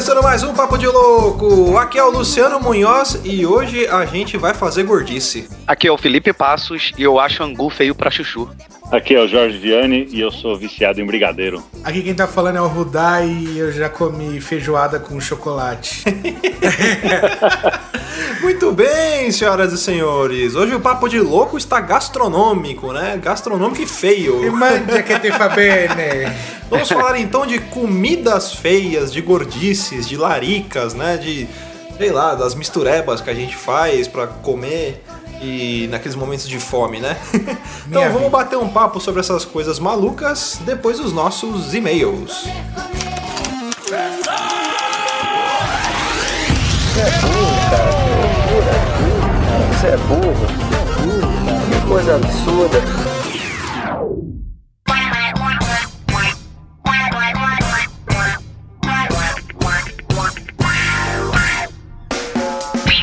começando mais um Papo de Louco. Aqui é o Luciano Munhoz e hoje a gente vai fazer gordice. Aqui é o Felipe Passos e eu acho angu feio pra chuchu. Aqui é o Jorge Viane e eu sou viciado em brigadeiro. Aqui quem tá falando é o Rudá e eu já comi feijoada com chocolate. Muito bem, senhoras e senhores. Hoje o Papo de Louco está gastronômico, né? Gastronômico e feio. E mangia que te fa bene. Vamos falar então de comidas feias, de gordices, de laricas, né? De, sei lá, das misturebas que a gente faz pra comer e naqueles momentos de fome, né? então vamos vida. bater um papo sobre essas coisas malucas depois dos nossos e-mails. Você é burro. Que coisa absurda.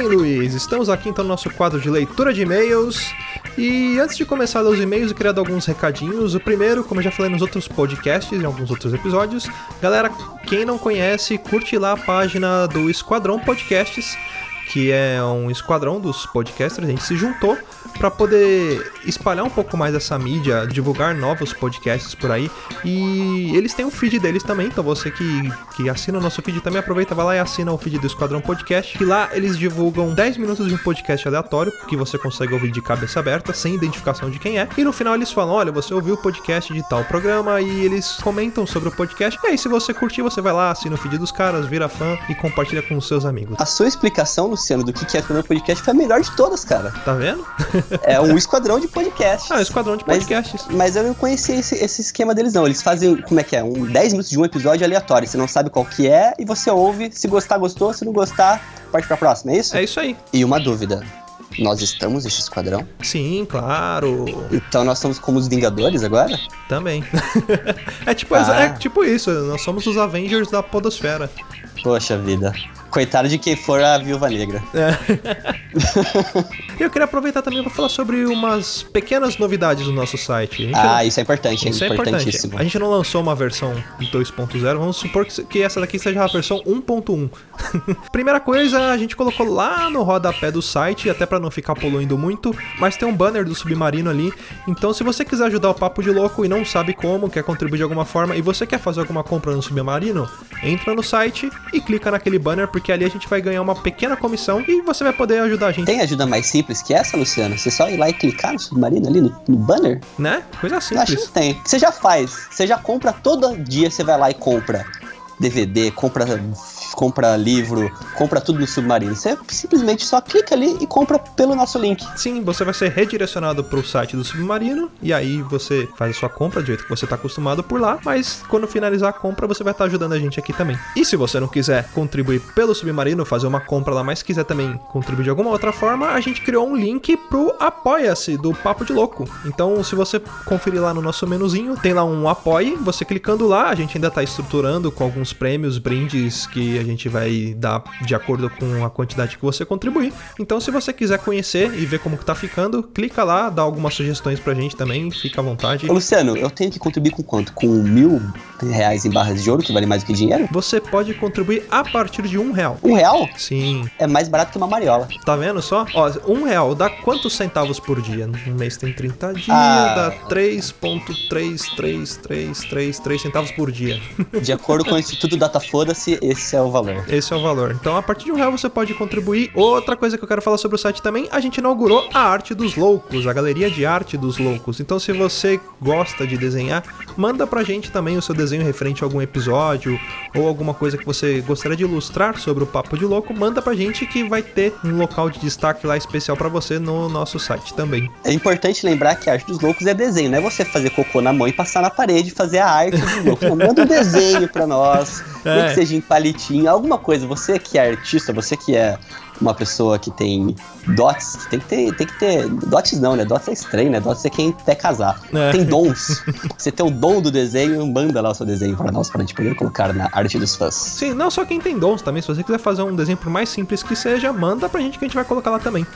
bem, Luiz. Estamos aqui então no nosso quadro de leitura de e-mails. E antes de começar a ler os e-mails, eu queria dar alguns recadinhos. O primeiro, como eu já falei nos outros podcasts, em alguns outros episódios, galera, quem não conhece, curte lá a página do Esquadrão Podcasts, que é um esquadrão dos podcasters. A gente se juntou para poder espalhar um pouco mais essa mídia, divulgar novos podcasts por aí. E eles têm um feed deles também, então você que, que assina o nosso feed também aproveita, vai lá e assina o feed do Esquadrão Podcast. Que lá eles divulgam 10 minutos de um podcast aleatório, que você consegue ouvir de cabeça aberta, sem identificação de quem é. E no final eles falam: olha, você ouviu o podcast de tal programa, e eles comentam sobre o podcast. E aí, se você curtir, você vai lá, assina o feed dos caras, vira fã e compartilha com os seus amigos. A sua explicação, Luciano, do que que é o meu podcast foi a melhor de todas, cara. Tá vendo? É um esquadrão de podcast. Ah, esquadrão de Mas- podcasts. Mas eu não conhecia esse, esse esquema deles, não. Eles fazem, como é que é? Um 10 minutos de um episódio aleatório. Você não sabe qual que é e você ouve. Se gostar, gostou. Se não gostar, parte pra próxima, é isso? É isso aí. E uma dúvida. Nós estamos nesse esquadrão? Sim, claro. Então nós somos como os Vingadores agora? Também. é, tipo, Ah. é tipo isso. Nós somos os Avengers da Podosfera. Poxa vida. Coitado de quem for a Viúva Negra. E eu queria aproveitar também para falar sobre umas pequenas novidades do nosso site. Ah, não- isso é importante, é Isso é importantíssimo. A gente não lançou uma versão 2.0, vamos supor que que essa daqui seja a versão 1.1. Primeira coisa, a gente colocou lá no rodapé do site, até pra não ficar poluindo muito, mas tem um banner do Submarino ali. Então, se você quiser ajudar o Papo de Louco e não sabe como, quer contribuir de alguma forma e você quer fazer alguma compra no Submarino, entra no site e clica naquele banner, porque ali a gente vai ganhar uma pequena comissão e você vai poder ajudar a gente, Tem ajuda mais simples que essa, Luciano? Você só ir lá e clicar no submarino ali, no, no banner? né? Coisa Eu acho que simples. tem. Você já faz. Você já compra todo dia, você vai lá e compra DVD, compra, compra livro, compra tudo no submarino. Você simplesmente só clica ali e compra pelo nosso link. Sim, você vai ser redirecionado para o site do Submarino e aí você faz a sua compra do jeito que você está acostumado por lá, mas quando finalizar a compra você vai estar ajudando a gente aqui também. E se você não quiser contribuir pelo Submarino, fazer uma compra lá, mas quiser também contribuir de alguma outra forma, a gente criou um link pro Apoia-se do Papo de Louco. Então, se você conferir lá no nosso menuzinho, tem lá um apoie, você clicando lá, a gente ainda está estruturando com alguns prêmios, brindes que a gente vai dar de acordo com a quantidade que você contribuir. Então, se você quiser conhecer e ver como que tá ficando, clica lá, dá algumas sugestões pra gente também, fica à vontade. Ô, Luciano, eu tenho que contribuir com quanto? Com mil reais em barras de ouro, que vale mais do que dinheiro? Você pode contribuir a partir de um real. Um real? Sim, É mais barato que uma mariola. tá vendo só? Ó, um real dá quantos centavos por dia? Um mês tem 30 dias, Ah. dá 3.333333 centavos por dia. De acordo com o Instituto Data Foda-se, esse é o o valor. Esse é o valor. Então, a partir de um real você pode contribuir. Outra coisa que eu quero falar sobre o site também, a gente inaugurou a Arte dos Loucos, a Galeria de Arte dos Loucos. Então, se você gosta de desenhar, manda pra gente também o seu desenho referente a algum episódio ou alguma coisa que você gostaria de ilustrar sobre o Papo de Louco, manda pra gente que vai ter um local de destaque lá especial pra você no nosso site também. É importante lembrar que a arte dos loucos é desenho, não é você fazer cocô na mão e passar na parede e fazer a arte dos loucos. Não, manda um desenho pra nós, É. que seja em palitinho, alguma coisa. Você que é artista, você que é uma pessoa que tem dots, que tem que ter, tem que ter. Dots não, né? Dots é estranho, né? Dots é quem quer casar. É. Tem dons. Você tem o dom do desenho, manda lá o seu desenho pra nós, pra gente poder colocar na arte dos fãs. Sim, não só quem tem dons também. Se você quiser fazer um desenho por mais simples que seja, manda pra gente que a gente vai colocar lá também.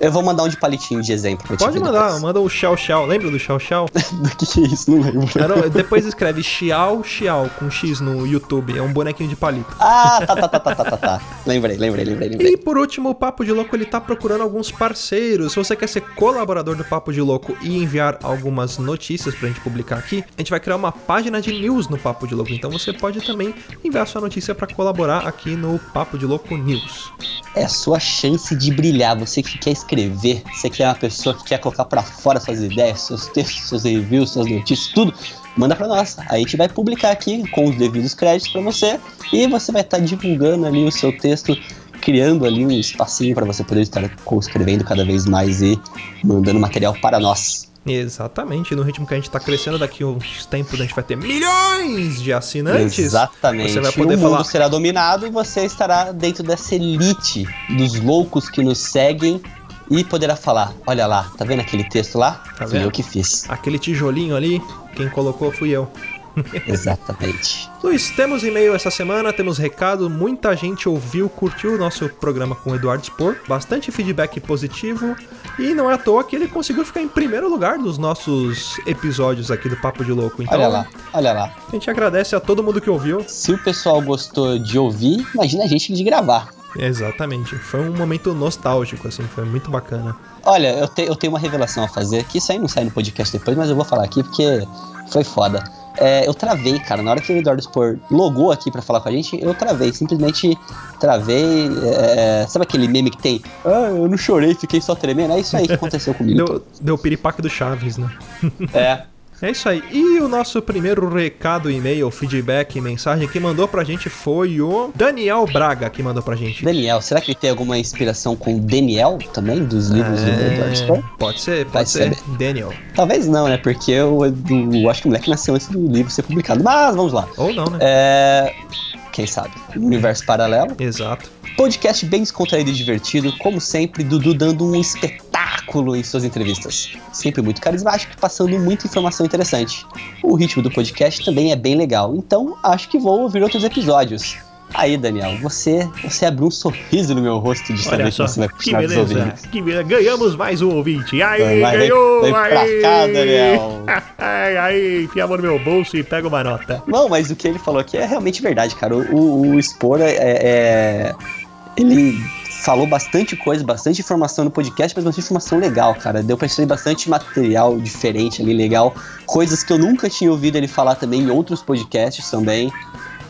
Eu vou mandar um de palitinho de exemplo Pode mandar, depois. manda o Xiao Xiao. Lembra do Xiao Xiao? Do que que é isso? Não lembro. Depois escreve Xiao Xiao com X no YouTube. É um bonequinho de palito. Ah, tá, tá, tá, tá, tá, tá, tá. Lembrei, lembrei, lembrei, lembrei. E por último, o Papo de Louco ele tá procurando alguns parceiros. Se você quer ser colaborador do Papo de Louco e enviar algumas notícias pra gente publicar aqui, a gente vai criar uma página de news no Papo de Louco. Então você pode também enviar sua notícia pra colaborar aqui no Papo de Louco News. É a sua chance de brilhar. Você que quer escrever, você que é uma pessoa que quer colocar pra fora suas ideias, seus textos, seus reviews, suas notícias, tudo, manda pra nós. Aí a gente vai publicar aqui com os devidos créditos pra você e você vai estar divulgando ali o seu texto, criando ali um espacinho pra você poder estar escrevendo cada vez mais e mandando material para nós. Exatamente, no ritmo que a gente tá crescendo, daqui uns tempos a gente vai ter milhões de assinantes. Exatamente. Você vai E poder o mundo falar. será dominado e você estará dentro dessa elite dos loucos que nos seguem e poderá falar: olha lá, tá vendo aquele texto lá? Tá Fui vendo? eu que fiz. Aquele tijolinho ali, quem colocou fui eu. Exatamente. Luiz, temos e-mail essa semana, temos recado, muita gente ouviu, curtiu o nosso programa com o Eduardo Spor, bastante feedback positivo, e não é à toa que ele conseguiu ficar em primeiro lugar dos nossos episódios aqui do Papo de Louco. Então, Olha lá, olha lá. a gente agradece a todo mundo que ouviu. Se o pessoal gostou de ouvir, imagina a gente de gravar. Exatamente, foi um momento nostálgico, assim, foi muito bacana. Olha, eu, te- eu tenho uma revelação a fazer, que isso aí não sai no podcast depois, mas eu vou falar aqui porque foi foda. É, eu travei, cara, na hora que o Eduardo Spor logou aqui pra falar com a gente, eu travei, simplesmente travei. é, sabe aquele meme que tem? Ah, eu não chorei, fiquei só tremendo. É isso aí que aconteceu comigo. Deu, deu o piripaque do Chaves, né? É. É isso aí. E o nosso primeiro recado, e-mail, feedback, mensagem que mandou pra gente foi o Daniel Braga que mandou pra gente. Daniel, será que ele tem alguma inspiração com o Daniel também, dos livros do Eduardo Spor? É, pode ser, Vai pode ser. saber. Daniel. Talvez não, né? Porque eu, eu acho que o moleque nasceu antes do livro ser publicado. Mas vamos lá. Ou não, né? É. Quem sabe? Universo paralelo. Exato. Podcast bem descontraído e divertido, como sempre, Dudu dando um espetáculo em suas entrevistas. Sempre muito carismático e passando muita informação interessante. O ritmo do podcast também é bem legal, então acho que vou ouvir outros episódios. Aí, Daniel, você, você abriu um sorriso no meu rosto de saber Olha que só, você vai que continuar ouvindo. beleza. Que beleza. Ganhamos mais um ouvinte. Aí, Vai, vem- ganhou! vem pra aí. cá, Daniel. Aí, aí, enfia a mão no meu bolso e pega uma nota. Não, mas o que ele falou aqui é realmente verdade, cara. O, o, o é, é- Ele falou bastante coisa, bastante informação no podcast, mas bastante informação legal, cara. Deu pra receber bastante material diferente ali, legal. Coisas que eu nunca tinha ouvido ele falar também em outros podcasts também.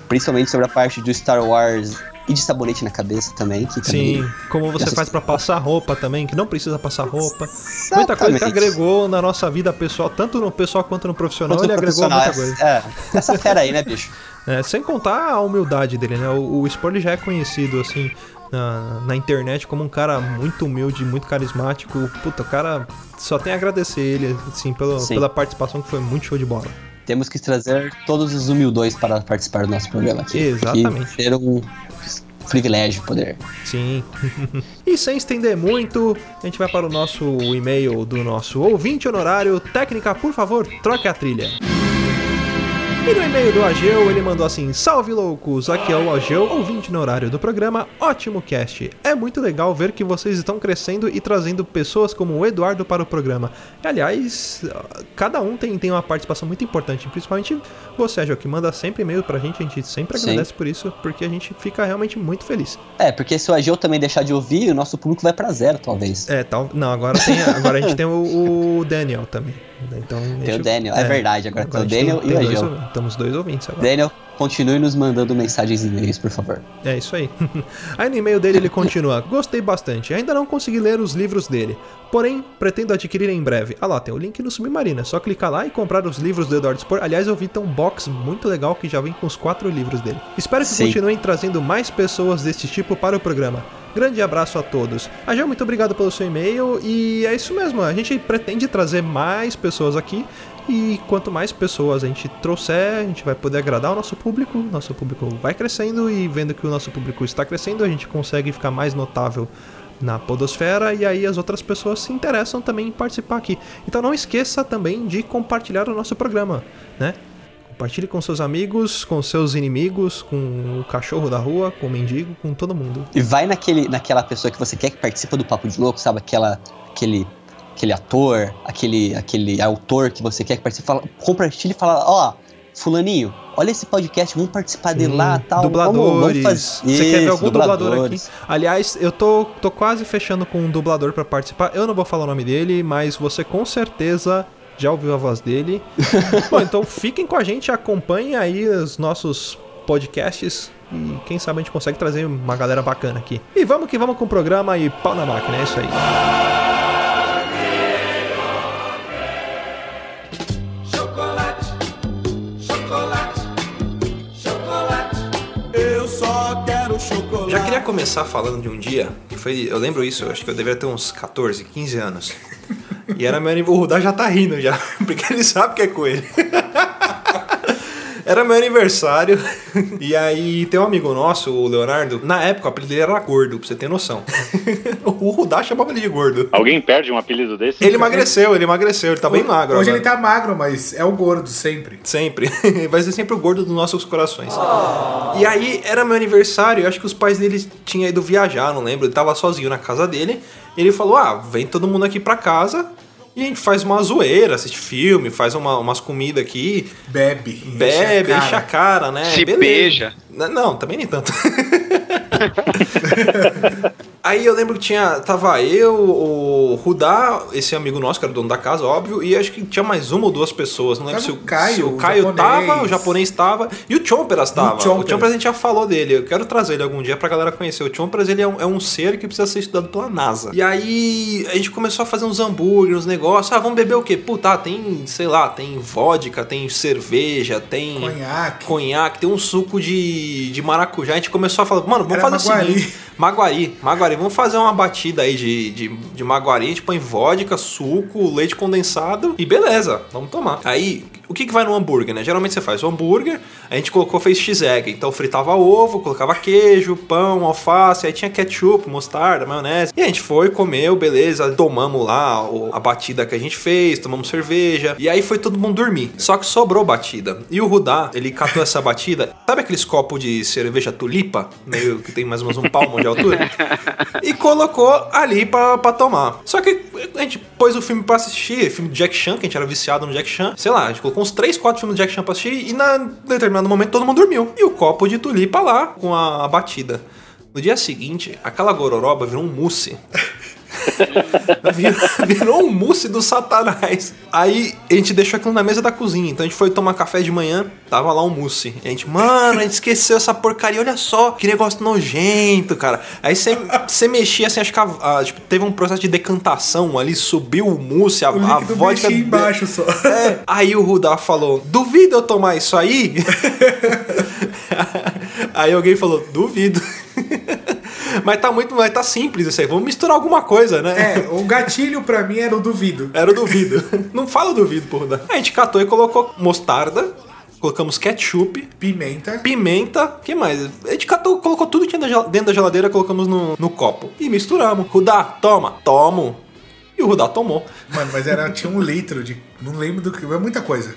Principalmente sobre a parte do Star Wars e de sabonete na cabeça também. Que também Sim, como você faz pra passar roupa também, que não precisa passar roupa. Muita coisa que Exatamente. agregou na nossa vida pessoal, tanto no pessoal quanto no profissional, Quanto ele agregou profissional, muita coisa. É, essa fera aí, né, bicho? É, sem contar a humildade dele, né? O, o Spor já é conhecido, assim, na, na internet como um cara muito humilde, muito carismático. Puta, o cara só tem a agradecer ele, assim, pelo, Sim. pela participação que foi muito show de bola. Temos que trazer todos os humildões para participar do nosso programa aqui. Exatamente. Ser um privilégio poder. Sim. e sem estender muito, a gente vai para o nosso e-mail do nosso ouvinte honorário. Técnica, por favor, troque a trilha. E no e-mail do Ageu, ele mandou assim: Salve loucos, aqui é o Ageu, ouvinte no horário do programa. Ótimo cast. É muito legal ver que vocês estão crescendo e trazendo pessoas como o Eduardo para o programa. E, aliás, cada um tem, tem uma participação muito importante, principalmente você, Ageu, que manda sempre e-mail pra gente. A gente sempre Sim. agradece por isso, porque a gente fica realmente muito feliz. É, porque se o Ageu também deixar de ouvir, o nosso público vai pra zero, talvez. É, tal. Não, agora, tem, agora a gente tem o, o Daniel também. Então, Tem gente- o Daniel, é verdade, agora tem o Daniel e o dois Ageu. ouvintes, Temos dois ouvintes agora. Daniel, continue nos mandando mensagens e e-mails, por favor. É isso aí. aí no e-mail dele ele continua: Gostei bastante. Ainda não consegui ler os livros dele. Porém, pretendo adquirir em breve. Ah lá, tem o link no Submarino. É só clicar lá e comprar os livros do Eduardo Spor. Aliás, eu vi um box muito legal que já vem com os quatro livros dele. Espero que Sim. continuem trazendo mais pessoas desse tipo para o programa. Grande abraço a todos. Agel, muito obrigado pelo seu e-mail. E é isso mesmo. A gente pretende trazer mais pessoas aqui. E quanto mais pessoas a gente trouxer, a gente vai poder agradar o nosso público. Nosso público vai crescendo e vendo que o nosso público está crescendo, a gente consegue ficar mais notável na podosfera e aí as outras pessoas se interessam também em participar aqui. Então não esqueça também de compartilhar o nosso programa, né? Compartilhe com seus amigos, com seus inimigos, com o cachorro da rua, com o mendigo, com todo mundo. E vai naquele, naquela pessoa que você quer que participe do Papo de Louco, sabe? Aquela, aquele, aquele ator, aquele, aquele autor que você quer que participe. Fala, compartilhe e fala, ó, fulaninho, olha esse podcast, vamos participar dele lá, tal. Dubladores. Vamos, vamos fazer... Você quer ver Isso, algum dublador aqui? Aliás, eu tô, tô quase fechando com um dublador pra participar. Eu não vou falar o nome dele, mas você com certeza já ouviu a voz dele. Bom, então fiquem com a gente, acompanhem aí os nossos podcasts e quem sabe a gente consegue trazer uma galera bacana aqui. E vamos que vamos com o programa e pau na máquina, é isso aí. Começar falando de um dia, que foi, eu lembro isso, eu acho que eu deveria ter uns 14, 15 anos. E era meu aniversário, o Rudá já tá rindo já, porque ele sabe que é com ele. Era meu aniversário, e aí tem um amigo nosso, o Leonardo, na época o apelido dele era gordo, pra você ter noção. O Rudá chamava ele de gordo. Alguém perde um apelido desse? Ele emagreceu, ele emagreceu, ele tá bem magro Hoje agora. ele tá magro, mas é o gordo sempre. Sempre. Vai ser sempre o gordo dos nossos corações. E aí, era meu aniversário, eu acho que os pais dele tinham ido viajar, não lembro. Ele tava sozinho na casa dele. Ele falou: Ah, vem todo mundo aqui pra casa e a gente faz uma zoeira, assiste filme, faz uma- umas comidas aqui, Bebe. bebe, enche a enche a cara, né? Se Beleza. beija. Não, também nem tanto. Aí eu lembro que tinha. Tava eu, o Rudá, esse amigo nosso, que era o dono da casa, óbvio, e acho que tinha mais uma ou duas pessoas. Não lembro se o o Caio, se o o Caio japonês. tava, o japonês tava, e o Chomperas tava. O Chomperas. Chomperas a gente já falou dele. Eu quero trazer ele algum dia pra galera conhecer. O Chomperas ele é um, é um ser que precisa ser estudado pela NASA. E aí a gente começou a fazer uns hambúrgueres, uns negócios. Ah, vamos beber o quê? Puta, tem, sei lá, tem vodka, tem cerveja, tem Conhaque. conhaque, tem um suco de, de maracujá. A gente começou a falar, mano, vamos Era fazer Maguari. o seguinte. Maguari, Maguari, vamos fazer uma batida aí de, de, de Maguari. A gente põe vodka, suco, leite condensado e beleza, vamos tomar. Aí, o que, que vai no hambúrguer, né? Geralmente você faz o hambúrguer, a gente colocou, fez x-egg. Então fritava ovo, colocava queijo, pão, alface, aí tinha ketchup, mostarda, maionese. E a gente foi, comeu, beleza, tomamos lá a batida que a gente fez, tomamos cerveja. E aí foi todo mundo dormir. Só que sobrou batida. E o Rudá, ele catou essa batida. Sabe aqueles copos de cerveja tulipa? Meio que tem mais ou menos um palmo de altura? e colocou ali pra tomar. Só que a gente pôs o filme pra assistir, filme de Jack Chan, que a gente era viciado no Jack Chan. Sei lá, a gente colocou uns 3, 4 filmes de Jack Chan pra assistir e na determinado momento todo mundo dormiu. E o copo de tulipa lá com a, a batida. No dia seguinte, aquela gororoba virou um mousse. virou, um mousse do satanás. Aí a gente deixou aquilo na mesa da cozinha. Então a gente foi tomar café de manhã, tava lá um mousse. E a gente, mano, a gente esqueceu essa porcaria, olha só, que negócio nojento, cara. Aí você mexia assim, acho que a- a- tipo, teve um processo de decantação ali, subiu o mousse, a, O a vodka. mexia embaixo só. É, aí o Rudá falou: Duvido eu tomar isso aí? aí alguém falou: Duvido. mas tá muito, mas tá simples isso aí. Vamos misturar alguma coisa, né? É, o gatilho pra mim era o duvido. Era o duvido. Não fala duvido, porra. A gente catou e colocou mostarda, colocamos ketchup, Pimenta. pimenta, que mais? A gente catou, colocou tudo que tinha dentro da geladeira, colocamos no, no copo. E misturamos. Rudá, toma, tomo. E o Rudá tomou. Mano, mas era, tinha um litro de. Não lembro do que. É muita coisa.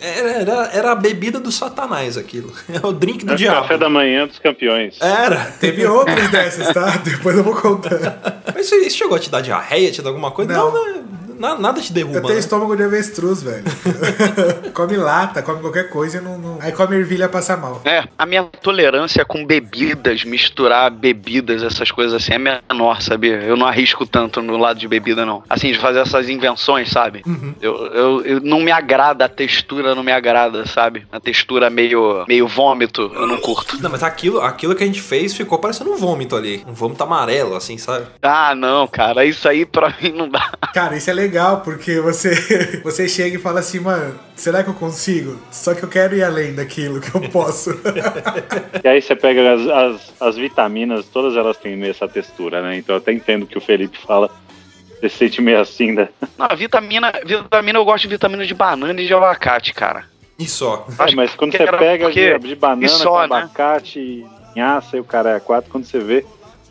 Era, era, era a bebida do satanás aquilo. É o drink do o diabo. café da manhã dos campeões. Era. Teve outras dessas, tá? Depois eu vou contar. Mas isso, isso chegou a te dar diarreia, te dar alguma coisa? Não. Não, né? Na- nada te derruba, Eu tenho né? estômago de avestruz, velho. come lata, come qualquer coisa e não, não- Aí come ervilha passa mal. É, a minha tolerância com bebidas, misturar bebidas, essas coisas assim, é menor, sabia? Eu não arrisco tanto no lado de bebida, não. Assim, de fazer essas invenções, sabe? Eu, eu, eu- não me agrada, a textura não me agrada, sabe? A textura meio, meio vômito, eu não curto. Não, mas aquilo, aquilo que a gente fez ficou parecendo um vômito ali. Um vômito amarelo, assim, sabe? Ah, não, cara, isso aí pra mim não dá. Cara, isso é legal, porque você, você chega e fala assim, mano, será que eu consigo? Só que eu quero ir além daquilo que eu posso. E aí você pega as, as, as vitaminas, todas elas têm meio essa textura, né? Então eu até entendo que o Felipe fala. Você se sente meio assim, né? Não, vitamina, vitamina, eu gosto de vitamina de banana e de abacate, cara. E só. É, mas quando você pega porque- de, de banana e só, com né? abacate, linhaça e o cara é quatro, quando você vê,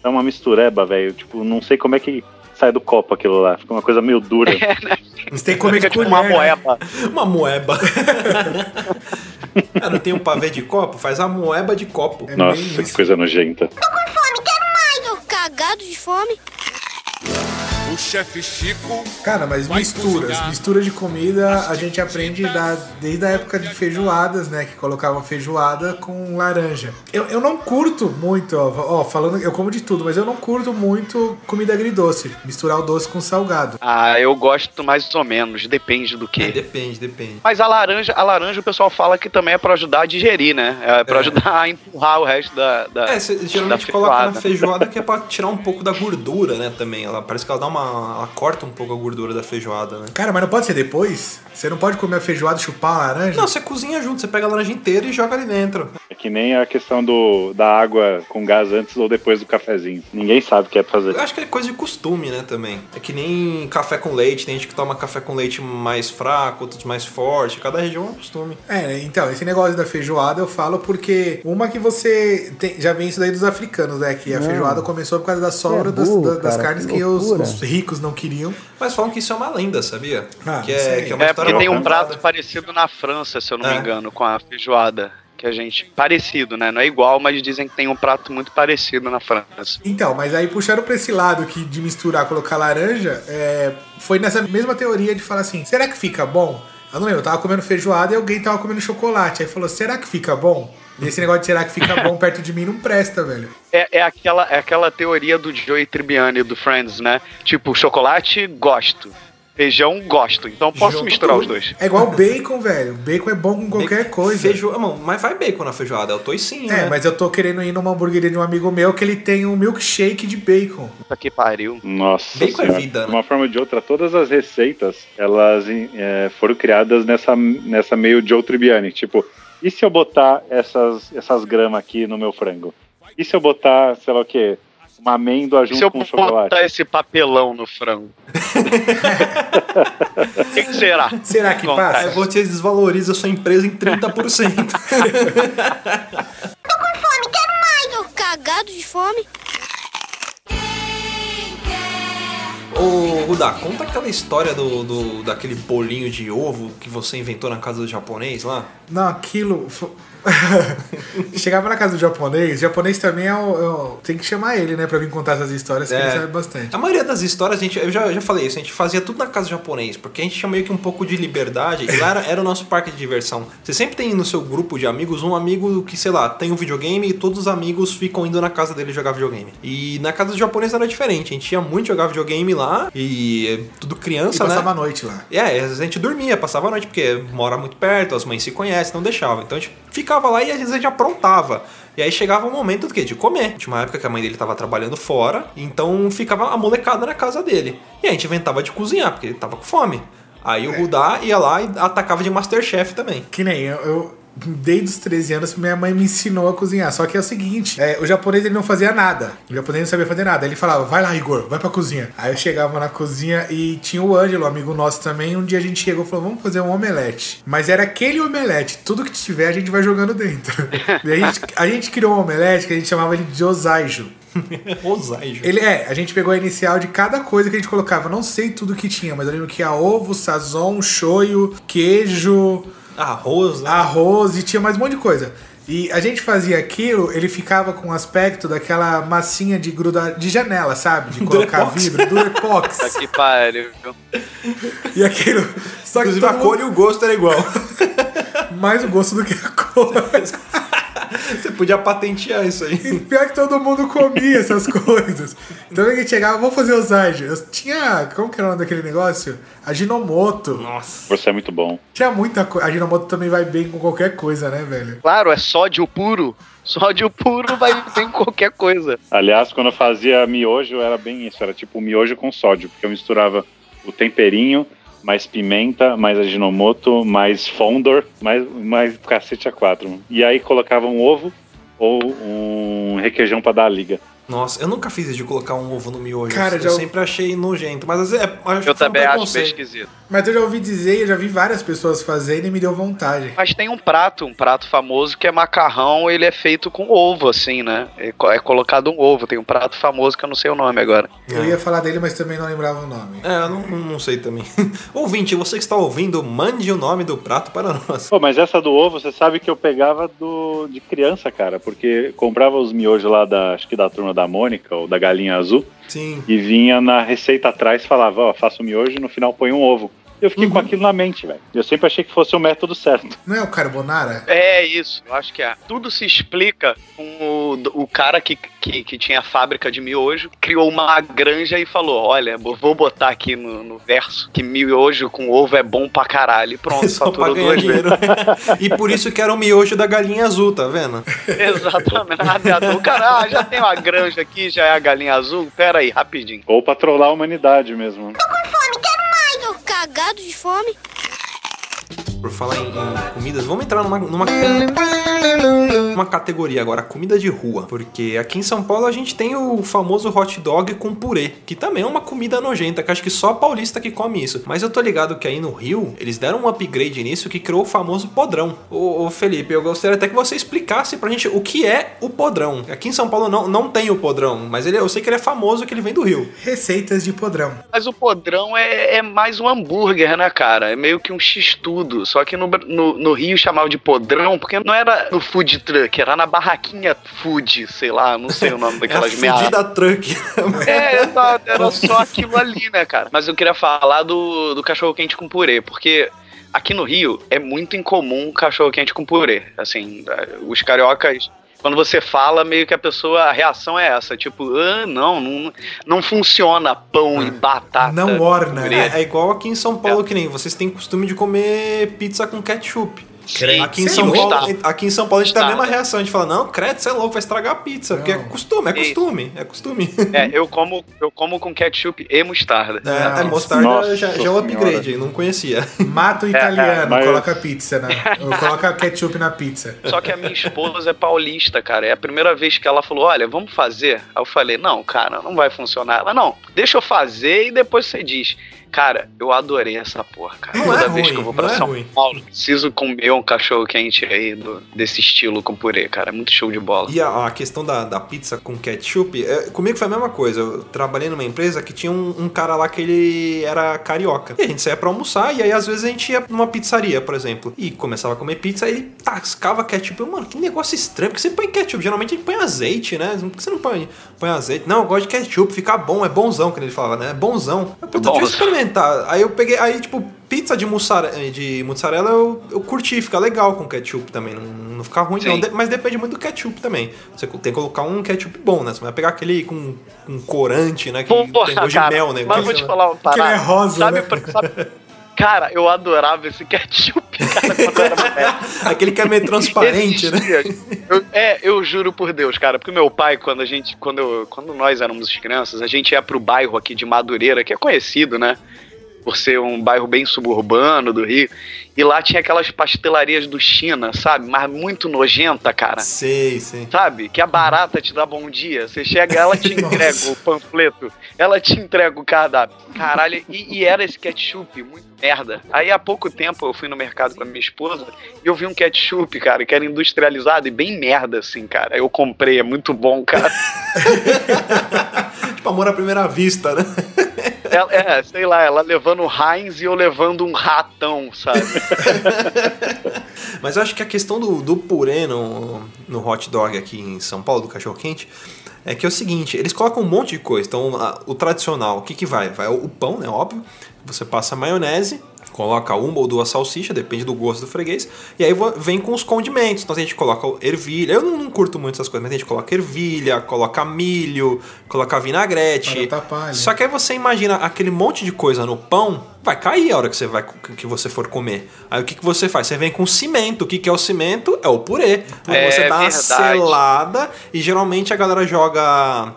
é uma mistureba, velho. Tipo, não sei como é que sai do copo aquilo lá. Fica uma coisa meio dura. Você tem que comer Fica tipo uma né? moeba. Uma moeba. ah, não tem um pavê de copo? Faz a moeba de copo. É Nossa, que isso. coisa nojenta. Tô cagado de fome. O chefe Chico Cara, mas misturas. cozinhar. Mistura de comida a gente aprende da- desde a época de feijoadas, né? Que colocavam feijoada com laranja. Eu, eu não curto muito, ó, ó, falando, eu como de tudo, mas eu não curto muito comida agridoce. Misturar o doce com salgado. Ah, eu gosto mais ou menos, depende do É, que. depende, depende. Mas a laranja, a laranja o pessoal fala que também é pra ajudar a digerir, né? É pra É. ajudar a empurrar o resto da. da É, você geralmente da coloca na feijoada. feijoada que é pra tirar um pouco da gordura, né, também. Ela parece que ela dá uma. Ela corta um pouco a gordura da feijoada, né? Cara, mas não pode ser depois? Você não pode comer a feijoada e chupar a laranja? Não, você cozinha junto, você pega a laranja inteira e joga ali dentro. É que nem a questão do, da água com gás antes ou depois do cafezinho. Ninguém sabe o que é pra fazer. Eu acho que é coisa de costume, né, também. É que nem café com leite, tem gente que toma café com leite mais fraco, outros mais forte. Cada região é um costume. É, né? então, esse negócio da feijoada eu falo porque uma que você tem, já vem isso daí dos africanos, né? Que a Não. feijoada começou por causa da sobra é das, burro, da- das cara, carnes que que os, os ricos não queriam. Mas falam que isso é uma lenda, sabia? Ah, que, é, que é uma É porque tem um prato parecido na França, se eu não É. me engano, com a feijoada. Que a gente. Parecido, né? Não é igual, mas dizem que tem um prato muito parecido na França. Então, mas aí puxaram pra esse lado que de misturar, colocar laranja, é, foi nessa mesma teoria de falar assim: será que fica bom? Eu não lembro, eu tava comendo feijoada e alguém tava comendo chocolate. Aí falou: será que fica bom? E esse negócio de será que fica bom perto de mim não presta, velho. É, é, aquela, é aquela teoria do Joey Tribbiani do Friends, né? Tipo, chocolate, gosto. Feijão, gosto. Então posso Junto misturar os tudo. dois. É igual bacon, velho. Bacon é bom com qualquer Bacon- coisa. Feijo... Mano, mas vai bacon na feijoada, é o toicinho, É, né? mas eu tô querendo ir numa hamburgueria de um amigo meu que ele tem um milkshake de bacon. Puta que pariu. Nossa Bacon é Senhora. vida, né? De uma forma ou de outra, todas as receitas, elas é, foram criadas nessa, nessa meio Joe Tribbiani. Tipo, e se eu botar essas, essas gramas aqui no meu frango? E se eu botar, sei lá o quê, uma amêndoa Se junto eu com chocolate? botar esse papelão no frango. O que, que será? Será que Vontade. passa? Aí você desvaloriza a sua empresa em 30%. Tô cagado de fome. Ô, Rudá, conta aquela história do, do, daquele bolinho de ovo que você inventou na casa do japonês lá. Não, aquilo. Chegava na casa do japonês, o japonês também é o, é o- Tem que chamar ele, né, pra vir contar essas histórias, que É. ele sabe bastante. A maioria das histórias, a gente, eu já, já falei isso, a gente fazia tudo na casa do japonês, porque a gente tinha meio que um pouco de liberdade, e lá era, era o nosso parque de diversão. Você sempre tem no seu grupo de amigos um amigo que, sei lá, tem um videogame e todos os amigos ficam indo na casa dele jogar videogame. E na casa do japonês era diferente, a gente ia muito jogar videogame lá, e é, tudo E criança, né? passava a noite lá. É, a gente dormia, passava a noite, porque mora muito perto, as mães se conhecem, não deixavam. Então a gente ficava lá e às vezes a gente aprontava. E aí chegava o momento do quê? De comer. Tinha uma época que a mãe dele tava trabalhando fora, então ficava a molecada na casa dele. E a gente inventava de cozinhar, porque ele tava com fome. Aí o Rudá ia lá e atacava de Masterchef também. Que nem eu. eu desde os 13 anos, minha mãe me ensinou a cozinhar. Só que é o seguinte: é, o japonês ele não fazia nada. O japonês não sabia fazer nada. Ele falava, vai lá, Igor, vai pra cozinha. Aí eu chegava na cozinha e tinha o Ângelo, amigo nosso também. Um dia a gente chegou e falou, vamos fazer um omelete. Mas era aquele omelete, tudo que tiver a gente vai jogando dentro. e a gente, a gente criou um omelete que a gente chamava ele de Osaijo. Osaijo. Ele é, a gente pegou a inicial de cada coisa que a gente colocava. Não sei tudo que tinha, mas eu lembro que ia ovo, sazon, shoyu, queijo, Arroz, né? arroz e tinha mais um monte de coisa. E a gente fazia aquilo, ele ficava com o aspecto daquela massinha de grudar de janela, sabe? De colocar Durepox. vidro, Tá Durepox. que pariu. e aquilo. Só que Inclusive a todo cor e o gosto era igual. mundo- mais o gosto do que a cor. Você podia patentear isso aí. E pior que todo mundo comia essas coisas. Então a gente chegava, vamos fazer usagem. Eu tinha. Como que era o nome daquele negócio? Aginomoto. Nossa. Você é muito bom. Tinha muita coisa. Aginomoto também vai bem com qualquer coisa, né, velho? Claro, é sódio puro. Sódio puro vai bem em qualquer coisa. Aliás, quando eu fazia miojo, era bem isso. Era tipo miojo com sódio, porque eu misturava o temperinho, mais pimenta, mais aginomoto, mais fondor, mais, mais cacete a quatro. E aí colocava um ovo ou um requeijão pra dar a liga. Nossa, eu nunca fiz isso de colocar um ovo no miojo. Cara, eu já- sempre achei nojento. Mas às vezes é, acho Eu que foi um também acho meio preconceito. esquisito. Mas eu já ouvi dizer, eu já vi várias pessoas fazendo e me deu vontade. Mas tem um prato, um prato famoso que é macarrão, ele é feito com ovo, assim, né? É é colocado um ovo. Tem um prato famoso que eu não sei o nome agora. Eu ia falar dele, mas também não lembrava o nome. É, eu não, não sei também. Ouvinte, você que está ouvindo, mande o nome do prato para nós. Pô, mas essa do ovo, você sabe que eu pegava do, de criança, cara, porque comprava os miojos lá da, acho que da turma da Mônica, ou da Galinha Azul, Sim. e vinha na receita atrás, falava, ó, faço miojo e no final põe um ovo. Eu fiquei com aquilo na mente, velho. Eu sempre achei que fosse o método certo. Não é o Carbonara? É isso, eu acho que é. Tudo se explica com o, o cara que, que, que tinha a fábrica de miojo, criou uma granja e falou: Olha, vou botar aqui no, no verso que miojo com ovo é bom pra caralho. E pronto, Só faturou ganhar duas vezes. dinheiro. e por isso que era o miojo da galinha azul, tá vendo? Exatamente. O cara, ah, já tem uma granja aqui, já é a galinha azul. Pera aí, rapidinho. Ou pra trollar a humanidade mesmo. Fome, quero mais. Cagado de fome. Por falar em, em comidas, vamos entrar numa, numa, uma categoria agora, comida de rua. Porque aqui em São Paulo a gente tem o famoso hot dog com purê, que também é uma comida nojenta, que acho que só paulista que come isso. Mas eu tô ligado que aí no Rio, eles deram um upgrade nisso que criou o famoso podrão. Ô, ô, Felipe, eu gostaria até que você explicasse pra gente o que é o podrão. Aqui em São Paulo não, não tem o podrão, mas ele, eu sei que ele é famoso, que ele vem do Rio. Receitas de podrão. Mas o podrão é, é mais um hambúrguer, né, cara? É meio que um x-tudo. Só que no, no, no Rio chamava de podrão, porque não era no food truck, era na barraquinha food, sei lá, não sei o nome É daquelas merdas. fudida truck. É, exato, era só aquilo ali, né, cara? Mas eu queria falar do, do cachorro quente com purê, porque aqui no Rio é muito incomum cachorro quente com purê. Assim, os cariocas. Quando você fala, meio que a pessoa, a reação é essa, tipo, ah, não, não, não funciona pão e batata. Não orna, né? É, é igual aqui em São Paulo, que nem vocês têm costume de comer pizza com ketchup. Sim, Aqui em, São Paulo, mostarda. aqui em São Paulo a gente tem a mesma Mostarda. reação. A gente fala, não, credo, você é louco, vai estragar a pizza. Porque é Não. costume, é costume, é costume. É, eu como, eu como com ketchup e mostarda. É, é, Não. mostarda Nossa já, já é um upgrade, não conhecia. Mato italiano, mas- coloca pizza na. coloca ketchup na pizza. Só que a minha esposa é paulista, cara. É a primeira vez que ela falou: Olha, vamos fazer. Aí eu falei: Não, cara, não vai funcionar. Ela, não, deixa eu fazer e depois você diz. Cara, eu adorei essa porra, cara. Não Toda é vez ruim, que eu vou pra é São ruim. Paulo, preciso comer um cachorro quente aí do- desse estilo com purê, cara. É muito show de bola. E a, a questão da, da pizza com ketchup, é, comigo foi a mesma coisa. Eu trabalhei numa empresa que tinha um, um cara lá que ele era carioca. E a gente saía pra almoçar, e aí às vezes a gente ia numa pizzaria, por exemplo. E começava a comer pizza, aí ele tascava ketchup. Eu, mano, que negócio estranho, porque você põe ketchup? Geralmente a gente põe azeite, né? Por que você não põe, põe azeite? Não, eu gosto de ketchup, fica bom, é bonzão, que ele falava, né? É bonzão. Eu, puta, eu Bonzão. Experimentar. Aí eu peguei, aí tipo, pizza de mussarela, de mussarela eu, eu curti, fica legal com ketchup também, não, não fica ruim não, Sim. De- mas depende muito do ketchup também. Você tem que colocar um ketchup bom, né? Você vai pegar aquele com, com corante, né? Que tem Porra, gosto de mel, né? mas eu vou te falar uma parada. ele é rosa, sabe, né? por- sabe- Cara, eu adorava esse ketchup, cara, quando eu era. Aquele que é meio transparente, Esses né? dias, eu- é, eu juro por Deus, cara, porque meu pai, quando a gente, quando, eu- quando nós éramos crianças, a gente ia pro bairro aqui de Madureira, que é conhecido, né? Por ser um bairro bem suburbano do Rio. E lá tinha aquelas pastelarias do China, sabe? Mas muito nojenta, cara. Sei, sei. Sabe? Que a barata te dá bom dia. Você chega, ela te entrega o panfleto, ela te entrega o cardápio. Caralho, e, e era esse ketchup, muito merda. Aí há pouco tempo eu fui no mercado com a minha esposa e eu vi um ketchup, cara, que era industrializado e bem merda, assim, cara. Eu comprei, é muito bom, cara. Tipo, amor à primeira vista, né? Ela- é, sei lá, ela levando o Heinz e eu levando um ratão, sabe? Mas eu acho que a questão do, do purê no, no hot dog aqui em São Paulo, do cachorro quente, é que é o seguinte, eles colocam um monte de coisa. Então, a- o tradicional, o que que vai? Vai o pão, né? Óbvio. Você passa maionese, coloca uma ou duas salsichas, depende do gosto do freguês. E aí vem com os condimentos. Então a gente coloca ervilha. Eu não, não curto muito essas coisas, mas a gente coloca ervilha, coloca milho, coloca vinagrete. Palha. Só que aí você imagina aquele monte de coisa no pão, vai cair a hora que você, vai, que você for comer. Aí o que, que você faz? Você vem com cimento. O que, que é o cimento? É o purê. Aí É você dá uma verdade. selada e geralmente a galera joga